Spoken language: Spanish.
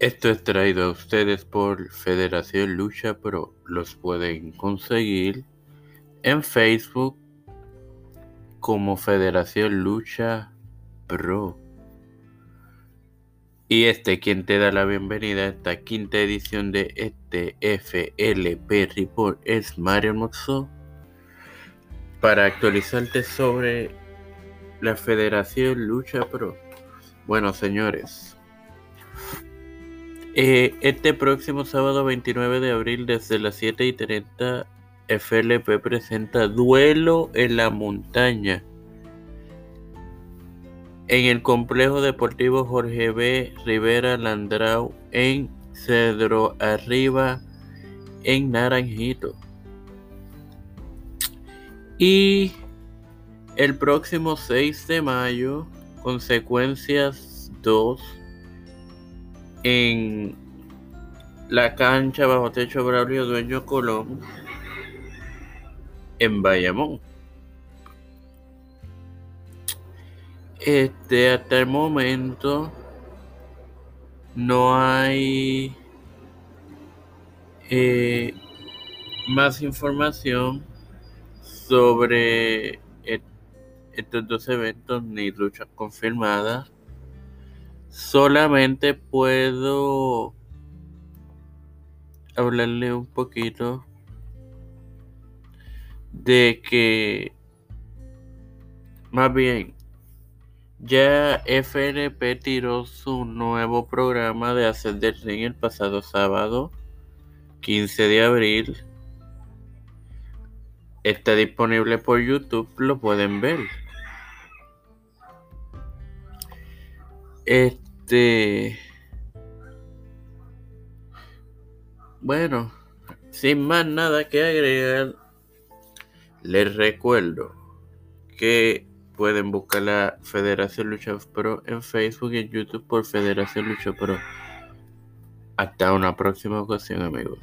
Esto es traído a ustedes por Federación Lucha Pro. Los pueden conseguir en Facebook como Federación Lucha Pro. Y este quien te da la bienvenida a esta quinta edición de este FLP Report es Mario Moxo para actualizarte sobre la Federación Lucha Pro. Bueno, señores, eh, este próximo sábado 29 de abril desde las 7 y 30 FLP presenta Duelo en la Montaña en el Complejo Deportivo Jorge B. Rivera Landrau en Cedro Arriba en Naranjito. Y el próximo 6 de mayo, consecuencias 2 en la cancha bajo techo Braulio Dueño Colón en Bayamón. Este, hasta el momento no hay eh, más información sobre estos dos eventos ni luchas confirmadas. Solamente puedo hablarle un poquito de que más bien ya FNP tiró su nuevo programa de hacer del ring el pasado sábado 15 de abril. Está disponible por YouTube lo pueden ver bueno sin más nada que agregar les recuerdo que pueden buscar la Federación Lucha Pro en Facebook y en YouTube por Federación Lucha Pro. Hasta una próxima ocasión, amigos.